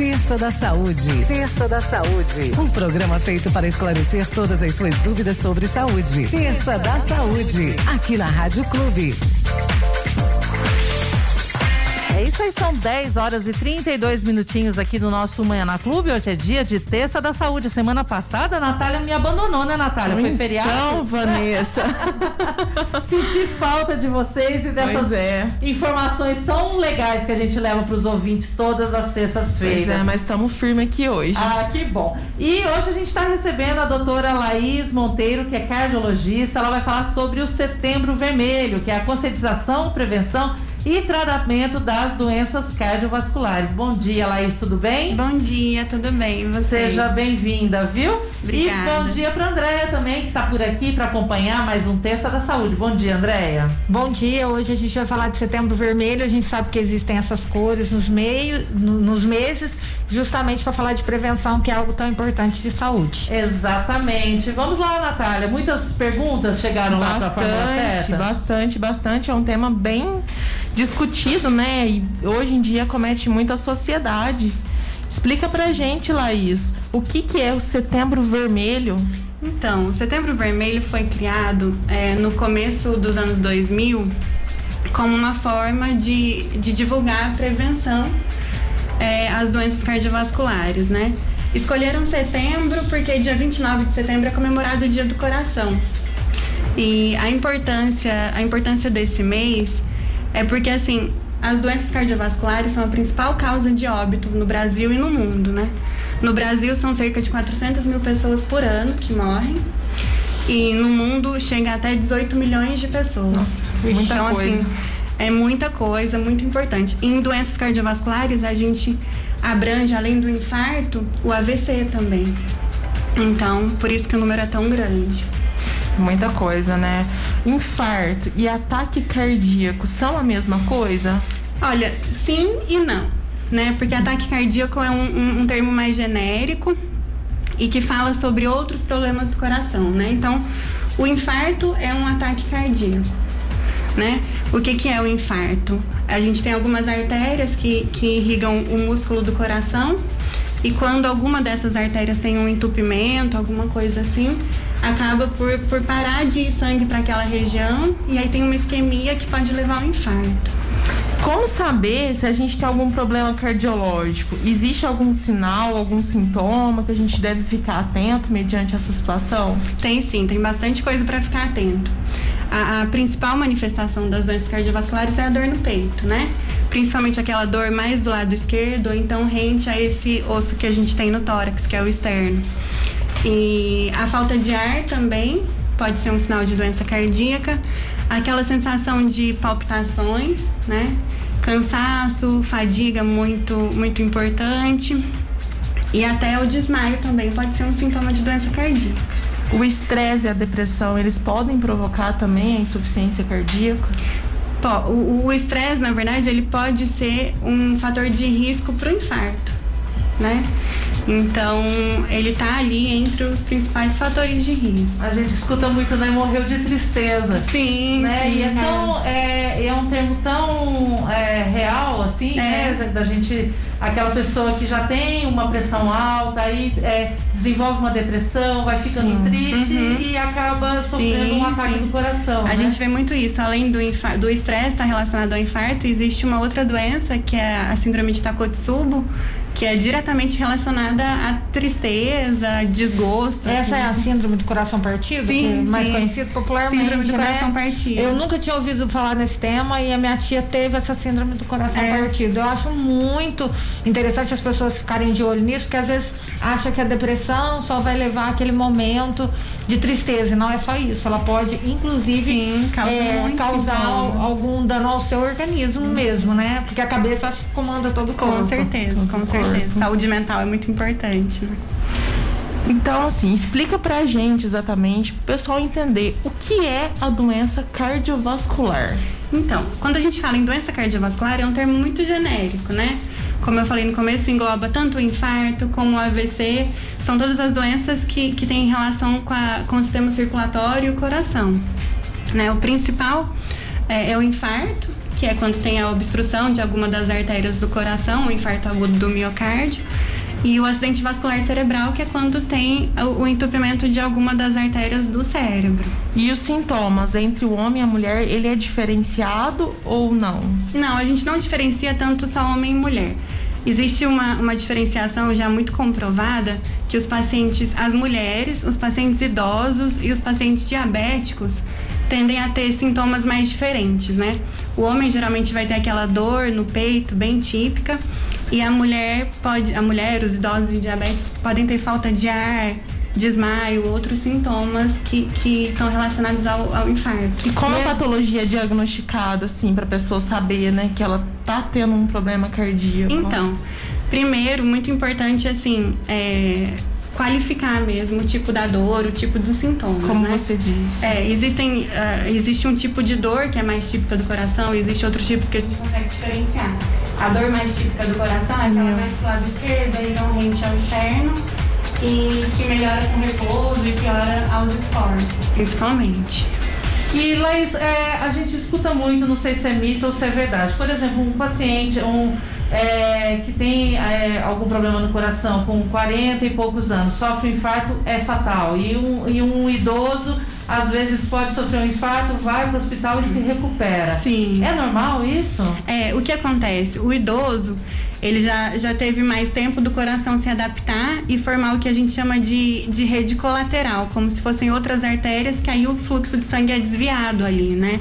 Terça da Saúde. Terça da Saúde. Um programa feito para esclarecer todas as suas dúvidas sobre saúde. Terça da Saúde. Aqui na Rádio Clube. Isso aí, são 10 horas e 32 minutinhos aqui no nosso Manhã na Clube. Hoje é dia de Terça da Saúde. Semana passada, a Natália me abandonou, né, Natália? Foi então, feriado? Então, Vanessa. Senti falta de vocês e dessas é. informações tão legais que a gente leva para os ouvintes todas as terças-feiras. Pois é, mas estamos firmes aqui hoje. Ah, que bom. E hoje a gente está recebendo a doutora Laís Monteiro, que é cardiologista. Ela vai falar sobre o Setembro Vermelho, que é a conscientização, prevenção e tratamento das doenças cardiovasculares. Bom dia, Laís, tudo bem? Bom dia, tudo bem? Você? Seja bem-vinda, viu? Obrigada. E bom dia para Andréia também, que está por aqui para acompanhar mais um Terça da Saúde. Bom dia, Andréia. Bom dia, hoje a gente vai falar de setembro vermelho. A gente sabe que existem essas cores nos meios, no, nos meses, justamente para falar de prevenção, que é algo tão importante de saúde. Exatamente. Vamos lá, Natália. Muitas perguntas chegaram bastante, lá para a forma certa. Bastante, bastante. É um tema bem discutido, né? E hoje em dia comete muito a sociedade. Explica pra gente, Laís, o que, que é o Setembro Vermelho? Então, o Setembro Vermelho foi criado é, no começo dos anos 2000 como uma forma de, de divulgar a prevenção é, às doenças cardiovasculares, né? Escolheram setembro porque dia 29 de setembro é comemorado o Dia do Coração. E a importância, a importância desse mês é porque, assim, as doenças cardiovasculares são a principal causa de óbito no Brasil e no mundo, né? No Brasil são cerca de 400 mil pessoas por ano que morrem. E no mundo chega até 18 milhões de pessoas. Nossa, muita então, coisa. assim, é muita coisa, muito importante. Em doenças cardiovasculares, a gente abrange, além do infarto, o AVC também. Então, por isso que o número é tão grande. Muita coisa, né? Infarto e ataque cardíaco são a mesma coisa? Olha, sim e não, né? Porque ataque cardíaco é um, um, um termo mais genérico e que fala sobre outros problemas do coração, né? Então, o infarto é um ataque cardíaco, né? O que, que é o infarto? A gente tem algumas artérias que, que irrigam o músculo do coração e quando alguma dessas artérias tem um entupimento, alguma coisa assim, acaba por, por parar de ir sangue para aquela região e aí tem uma isquemia que pode levar ao infarto. Como saber se a gente tem algum problema cardiológico? Existe algum sinal, algum sintoma que a gente deve ficar atento mediante essa situação? Tem sim, tem bastante coisa para ficar atento. A, a, principal manifestação das doenças cardiovasculares é a dor no peito, né? Principalmente aquela dor mais do lado esquerdo, ou então rente a esse osso que a gente tem no tórax, que é o externo. E a falta de ar também pode ser um sinal de doença cardíaca. Aquela sensação de palpitações, né? Cansaço, fadiga muito, muito importante. E até o desmaio também pode ser um sintoma de doença cardíaca. O estresse e a depressão, eles podem provocar também a insuficiência cardíaca? O estresse, na verdade, ele pode ser um fator de risco para o infarto, né? Então, ele tá ali entre os principais fatores de risco. A gente escuta muito, né? Morreu de tristeza. Sim, né? sim. E é, tão, é, é um termo tão é, real, assim, É. né? Da gente, aquela pessoa que já tem uma pressão alta, aí é, desenvolve uma depressão, vai ficando Sim. triste Uhum. e acaba sofrendo Sim, um ataque sim. do coração. A né? gente vê muito isso. Além do do estresse estar relacionado ao infarto, existe uma outra doença que é a síndrome de Takotsubo, que é diretamente relacionada à tristeza, desgosto. Essa é a assim. síndrome do coração partido, Sim, é mais sim. conhecido popularmente, Síndrome do né? coração partido. Eu nunca tinha ouvido falar nesse tema e a minha tia teve essa síndrome do coração É. partido. Eu acho muito interessante as pessoas ficarem de olho nisso, porque às vezes acha que a depressão só vai levar aquele momento de tristeza. Não é só isso. Ela pode, inclusive, Sim, causa é, causar sintomas. algum dano ao seu organismo mesmo, né? Porque a cabeça acho que comanda todo o corpo. Com certeza, com certeza. Saúde mental é muito importante. né? Então, assim, explica pra gente exatamente, pro pessoal entender o que é a doença cardiovascular. Então, quando a gente fala em doença cardiovascular, é um termo muito genérico, né? Como eu falei no começo, engloba tanto o infarto como o AVC. São todas as doenças que, que têm relação com, a- com o sistema circulatório e o coração. Né? O principal é, é o infarto, que é quando tem a obstrução de alguma das artérias do coração, o infarto agudo do miocárdio. E o acidente vascular cerebral, que é quando tem o, entupimento de alguma das artérias do cérebro. E os sintomas entre o homem e a mulher, ele é diferenciado ou não? Não, a gente não diferencia tanto só homem e mulher. Existe uma, uma diferenciação já muito comprovada que os pacientes, as mulheres, os pacientes idosos e os pacientes diabéticos tendem a ter sintomas mais diferentes, né? O homem geralmente vai ter aquela dor no peito bem típica e a mulher pode, a mulher, os idosos e diabéticos podem ter falta de ar, desmaio, outros sintomas que, que estão relacionados ao, ao infarto. E como é a patologia é diagnosticada, assim, pra pessoa saber, né, que ela tá tendo um problema cardíaco? Então, primeiro, muito importante, assim, é, qualificar mesmo o tipo da dor, o tipo dos sintomas. Como né? você disse. É, existem, uh, existe um tipo de dor que é mais típica do coração, existe outros tipos que a gente consegue diferenciar. A dor mais típica do coração é aquela mais pro lado esquerdo, e não rente ao interno, e que melhora com repouso e piora aos esforços, principalmente. E Laís, é, a gente escuta muito, não sei se é mito ou se é verdade. Por exemplo, um paciente um, é, que tem é, algum problema no coração com 40 e poucos anos, sofre um infarto, é fatal. E um, e um idoso, às vezes, pode sofrer um infarto, vai para o hospital e se recupera. Sim. É normal isso? É, o que acontece? O idoso, ele já, já teve mais tempo do coração se adaptar e formar o que a gente chama de, de rede colateral, como se fossem outras artérias, que aí o fluxo de sangue é desviado ali, né?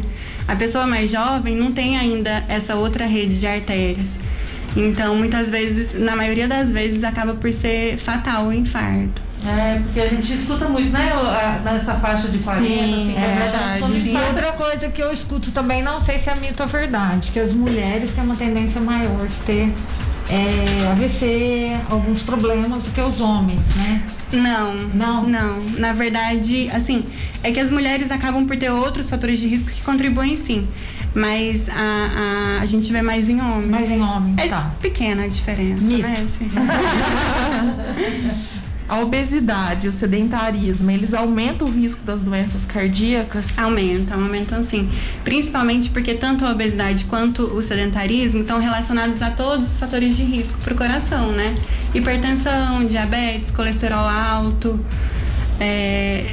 A pessoa mais jovem não tem ainda essa outra rede de artérias. Então, muitas vezes, na maioria das vezes, acaba por ser fatal o infarto. É, porque a gente escuta muito, né? Nessa faixa de 40, Sim, 50 é verdade. anos. E outra coisa que eu escuto também, não sei se é mito ou verdade, que as mulheres têm uma tendência maior de ter é, AVC, alguns problemas do que os homens, né? Não, Não? não. Na verdade, assim, é que as mulheres acabam por ter outros fatores de risco que contribuem sim. Mas a, a, a gente vê mais em homens. Mais em homens, É tá. pequena a diferença, Mito. né? Assim. A obesidade, o sedentarismo, eles aumentam o risco das doenças cardíacas? Aumentam, aumentam sim. Principalmente porque tanto a obesidade quanto o sedentarismo estão relacionados a todos os fatores de risco para o coração, né? Hipertensão, diabetes, colesterol alto. é,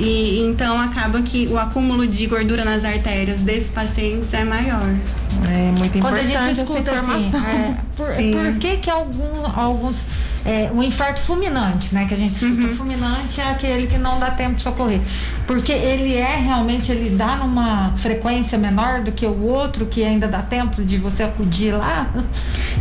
e então acaba que o acúmulo de gordura nas artérias desses pacientes é maior. É muito Quando a importante gente essa escuta assim, informação. é, por, por que que algum, alguns é, um infarto fulminante, né? Que a gente escuta Uhum. fulminante é aquele que não dá tempo de socorrer. Porque ele é realmente, ele dá numa frequência menor do que o outro, que ainda dá tempo de você acudir lá.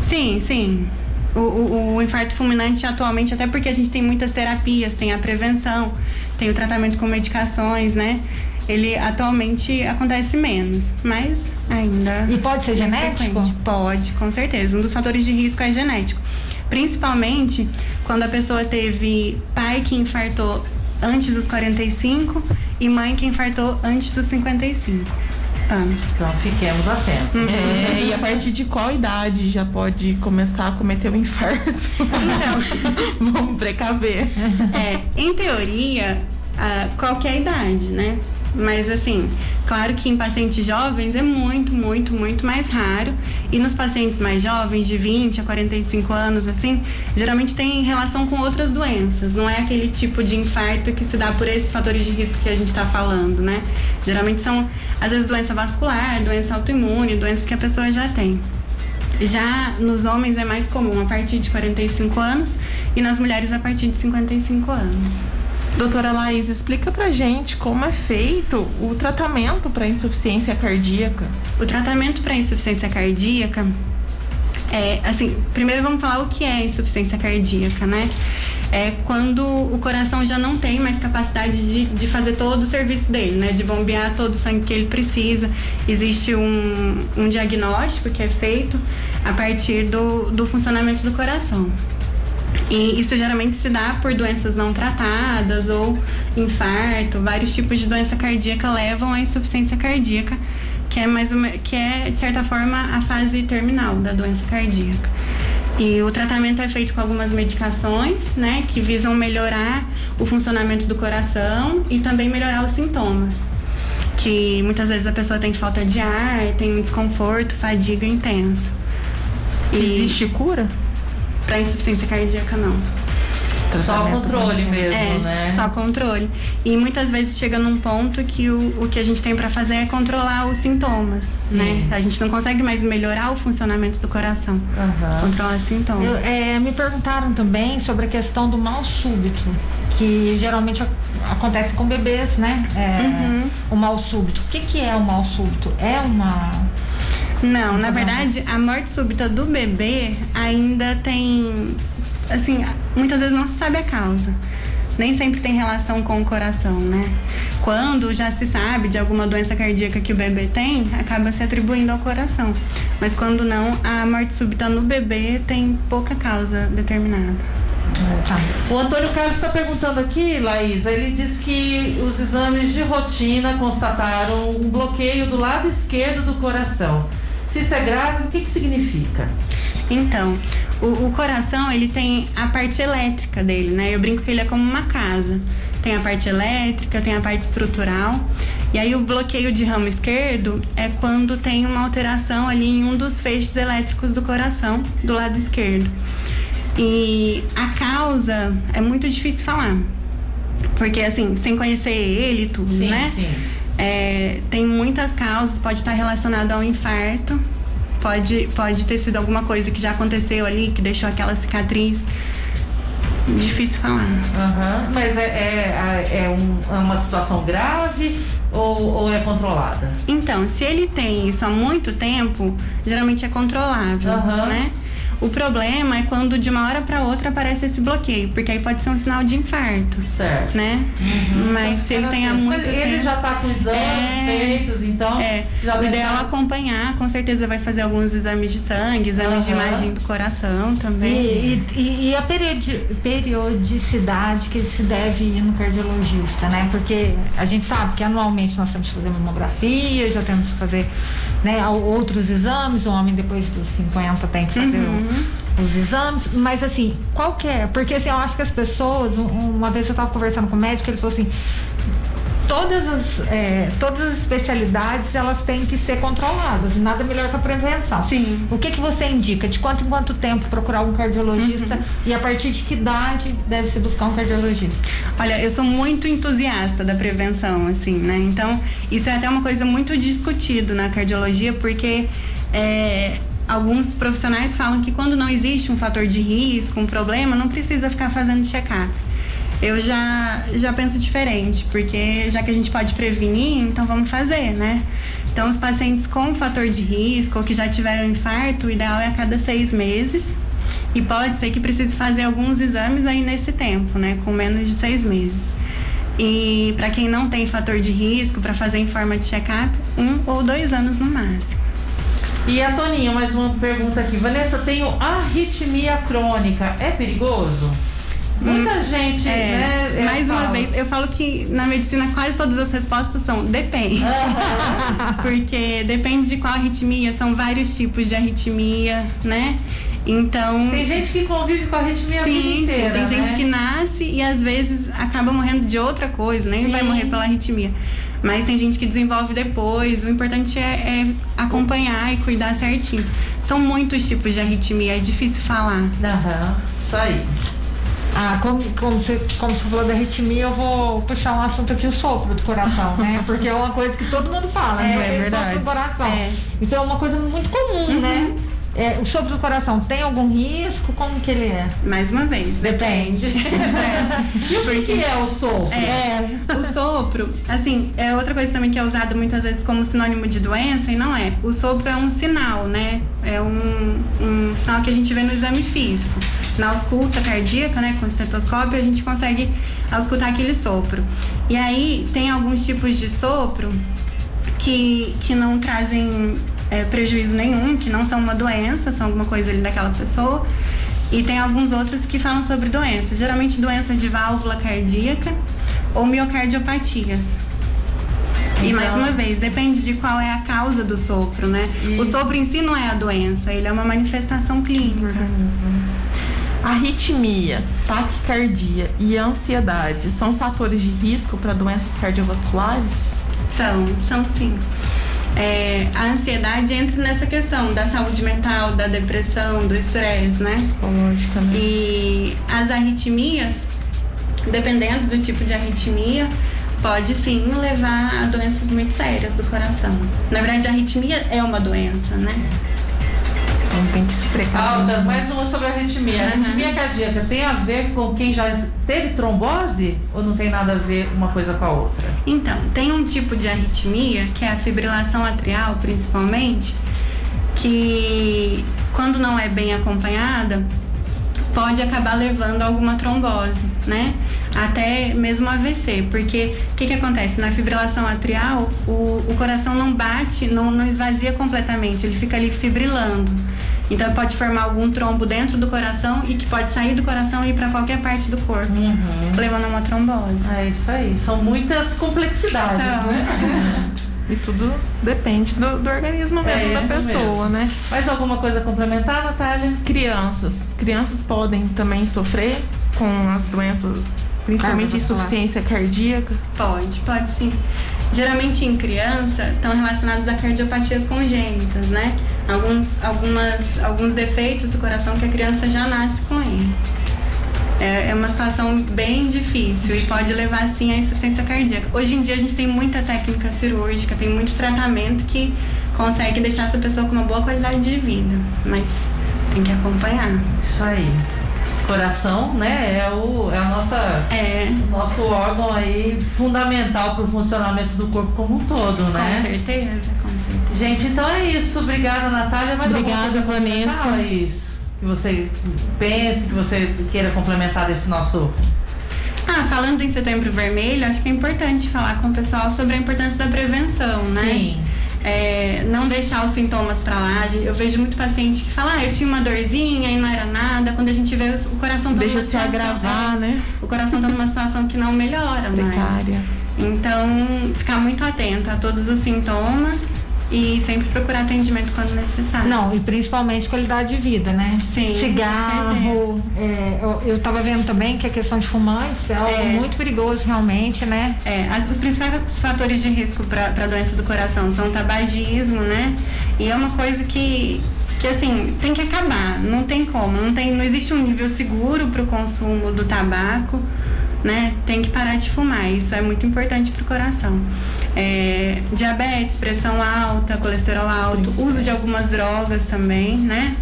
Sim, sim. O, o- o infarto fulminante atualmente, até porque a gente tem muitas terapias, tem a prevenção, tem o tratamento com medicações, né? Ele atualmente acontece menos, mas ainda. E pode ser é genético? frequente. Pode, com certeza. Um dos fatores de risco é genético. Principalmente quando a pessoa teve pai que infartou antes dos 45 e mãe que infartou antes dos 55 anos. Então, fiquemos atentos. É, e a partir de qual idade já pode começar a cometer o infarto? Então, Vamos precaver. É, em teoria, a qualquer idade, né? Mas assim, claro que em pacientes jovens é muito, muito, muito mais raro. E nos pacientes mais jovens, de 20 a 45 anos, assim, geralmente tem relação com outras doenças. Não é aquele tipo de infarto que se dá por esses fatores de risco que a gente está falando, né? Geralmente são, às vezes, doença vascular, doença autoimune, doenças que a pessoa já tem. Já nos homens é mais comum a partir de 45 anos e nas mulheres a partir de 55 anos. Doutora Laís, explica pra gente como é feito o tratamento para insuficiência cardíaca. O tratamento para insuficiência cardíaca é, assim, primeiro vamos falar o que é insuficiência cardíaca, né? É quando o coração já não tem mais capacidade de, de fazer todo o serviço dele, né? De bombear todo o sangue que ele precisa. Existe um, um diagnóstico que é feito a partir do, do funcionamento do coração. E isso geralmente se dá por doenças não tratadas ou infarto, vários tipos de doença cardíaca levam à insuficiência cardíaca, que é mais uma, que é de certa forma a fase terminal da doença cardíaca. E o tratamento é feito com algumas medicações, né, que visam melhorar o funcionamento do coração e também melhorar os sintomas. que muitas vezes a pessoa tem falta de ar, tem desconforto, fadiga intenso. E Existe cura? Para insuficiência cardíaca, não. Só controle mesmo, é, né? Só controle. E muitas vezes chega num ponto que o, o que a gente tem para fazer é controlar os sintomas, Sim. né? A gente não consegue mais melhorar o funcionamento do coração. Uhum. Controlar os sintomas. Eu, é, me perguntaram também sobre a questão do mal súbito, que geralmente acontece com bebês, né? É, uhum. O mal súbito. O que, que é o mal súbito? É uma não, na verdade, a morte súbita do bebê ainda tem assim, muitas vezes não se sabe a causa. Nem sempre tem relação com o coração, né? Quando já se sabe de alguma doença cardíaca que o bebê tem, acaba se atribuindo ao coração. Mas quando não, a morte súbita no bebê tem pouca causa determinada. Tá. O Antônio Carlos está perguntando aqui, Laís, ele diz que os exames de rotina constataram um bloqueio do lado esquerdo do coração. Se isso é grave, o que, que significa? Então, o, o, coração, ele tem a parte elétrica dele, né? Eu brinco que ele é como uma casa. Tem a parte elétrica, tem a parte estrutural. E aí o bloqueio de ramo esquerdo é quando tem uma alteração ali em um dos feixes elétricos do coração, do lado esquerdo. E a causa é muito difícil falar. Porque, assim, sem conhecer ele e tudo, sim, né? Sim. É, tem muitas causas, pode estar relacionado ao infarto, pode, pode ter sido alguma coisa que já aconteceu ali, que deixou aquela cicatriz. Difícil falar. Uhum. Mas é, é, é, um, é, uma situação grave ou, ou, é controlada? Então, se ele tem isso há muito tempo, geralmente é controlável, uhum. né? O problema é quando de uma hora para outra aparece esse bloqueio, porque aí pode ser um sinal de infarto. Certo. Né? Uhum. Mas se ele tem há muito tempo. Ele já está com exames é, feitos, então. É. Já o ideal é acompanhar, com certeza vai fazer alguns exames de sangue, exames uhum. de imagem do coração também. E, e, e a periodi periodicidade que se deve ir no cardiologista, né? Porque a gente sabe que anualmente nós temos que fazer mamografia, já temos que fazer né, outros exames, o homem depois dos 50 tem que fazer uhum. o, os exames, mas assim, qual que é? Porque assim, eu acho que as pessoas, uma vez eu estava conversando com o médico, ele falou assim, todas as, é, todas as especialidades elas têm que ser controladas e nada melhor que a prevenção. Sim. O que, que você indica? De quanto em quanto tempo procurar um cardiologista uhum. e a partir de que idade deve se buscar um cardiologista? Olha, eu sou muito entusiasta da prevenção, assim, né? Então, isso é até uma coisa muito discutido na cardiologia, porque é, alguns profissionais falam que quando não existe um fator de risco, um problema, não precisa ficar fazendo check-up eu já, já penso diferente, porque já que a gente pode prevenir, então vamos fazer, né? Então, os pacientes com fator de risco ou que já tiveram infarto, o ideal é a cada seis meses. E pode ser que precise fazer alguns exames aí nesse tempo, né? Com menos de seis meses. E para quem não tem fator de risco, para fazer em forma de check-up, um ou dois anos no máximo. E a Toninha, mais uma pergunta aqui. Vanessa, tenho arritmia crônica. É perigoso? Muita gente, é, né? É, mais uma vez, eu falo que na medicina quase todas as respostas são depende. Uhum. Porque depende de qual arritmia, são vários tipos de arritmia, né? Então. Tem gente que convive com a arritmia sim, a vida inteira. Sim, tem né? gente que nasce e às vezes acaba morrendo de outra coisa, nem sim. vai morrer pela arritmia. Mas tem gente que desenvolve depois. O importante é, é acompanhar e cuidar certinho. São muitos tipos de arritmia, é difícil falar. Aham, isso aí. Ah, como, como, você, como você falou da arritmia, eu vou puxar um assunto aqui, o sopro do coração, né? Porque é uma coisa que todo mundo fala, é, né? É verdade. Sopro do coração. É. Isso é uma coisa muito comum, né? uhum. né? É, o sopro do coração tem algum risco? Como que ele é? Mais uma vez, depende. é. E o que, que, é o sopro? É, o sopro, assim, é outra coisa também que é usado muitas vezes como sinônimo de doença e não é. O sopro é um sinal, né? É um, um sinal que a gente vê no exame físico. Na ausculta cardíaca, né, com o estetoscópio, a gente consegue auscultar aquele sopro. E aí tem alguns tipos de sopro que, que não trazem é, prejuízo nenhum, que não são uma doença, são alguma coisa ali daquela pessoa. E tem alguns outros que falam sobre doenças, geralmente doença de válvula cardíaca ou miocardiopatias. Então... E mais uma vez, depende de qual é a causa do sopro, né? E... O sopro em si não é a doença, ele é uma manifestação clínica. Uhum. Arritmia, taquicardia e ansiedade são fatores de risco para doenças cardiovasculares? São, são sim. É, a ansiedade entra nessa questão da saúde mental, da depressão, do estresse, né? Psicológica, né? E as arritmias, dependendo do tipo de arritmia, pode sim levar a doenças muito sérias do coração. Na verdade, a arritmia é uma doença, né? Então tem que se precaver. Alta, mais uma sobre a arritmia. A Uhum. arritmia cardíaca tem a ver com quem já teve trombose ou não tem nada a ver uma coisa com a outra? Então, tem um tipo de arritmia, que é a fibrilação atrial, principalmente, que quando não é bem acompanhada, pode acabar levando a alguma trombose, né? Até mesmo AVC, porque o que, que acontece? Na fibrilação atrial, o, o coração não bate, não, não esvazia completamente, ele fica ali fibrilando. Então pode formar algum trombo dentro do coração e que pode sair do coração e ir para qualquer parte do corpo, levando a uma trombose. É isso aí. São muitas complexidades, São. né? E tudo depende do, do organismo É mesmo da isso pessoa, né? Mais alguma coisa a complementar, Natália? Crianças. Crianças podem também sofrer com as doenças, principalmente insuficiência cardíaca. Pode, pode sim. Geralmente em criança estão relacionados a cardiopatias congênitas, né? Alguns, algumas, alguns defeitos do coração que a criança já nasce com ele. É, é uma situação bem difícil e pode levar sim à insuficiência cardíaca. Hoje em dia a gente tem muita técnica cirúrgica, tem muito tratamento que consegue deixar essa pessoa com uma boa qualidade de vida, mas tem que acompanhar. Isso aí. Coração, né? É, o, é a nossa, É, o nosso órgão aí fundamental para o funcionamento do corpo como um todo, com né? certeza, com certeza. Gente, então é isso. Obrigada, Natália. Mais Obrigada, Vanessa. Laís? Que você pense, que você queira complementar desse nosso. Ah, falando em setembro vermelho, acho que é importante falar com o pessoal sobre a importância da prevenção, né? Sim. É, não deixar os sintomas pra lá. Eu vejo muito paciente que fala, ah, eu tinha uma dorzinha e não era nada. Quando a gente vê o coração tá Deixa se situação- agravar, né? O coração tá numa situação que não melhora mais. Então, ficar muito atento a todos os sintomas e sempre procurar atendimento quando necessário. Não, e principalmente qualidade de vida, né? Sim, Cigarro. é, eu, eu tava vendo também que a questão de fumantes é algo É. muito perigoso realmente, né? É, as- os principais fatores de risco para doença do coração são o tabagismo, né? E é uma coisa que, que assim, tem que acabar, não tem como, não, tem, não existe um nível seguro para o consumo do tabaco, né? Tem que parar de fumar, isso é muito importante para o coração. É, diabetes, pressão alta, colesterol alto, Tem uso de algumas drogas também, né?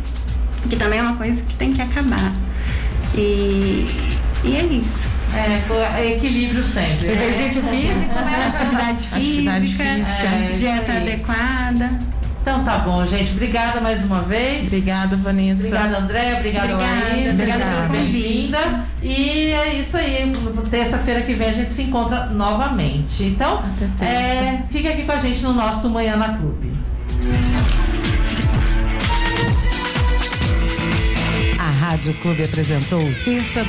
Que também é uma coisa que tem que acabar. E, e é isso. É, é equilíbrio sempre. né? Exercício físico, né? Atividade física, Atividade física. É, dieta aí. adequada. Então tá bom, gente. Obrigada mais uma vez. Obrigada, Vanessa. Obrigada, André. Obrigada, Obrigada, Laís. obrigada pelo bem-vinda. E é isso aí. Terça-feira que vem a gente se encontra novamente. Então, é, fica aqui com a gente no nosso Manhã na Clube. A Rádio Clube apresentou Terça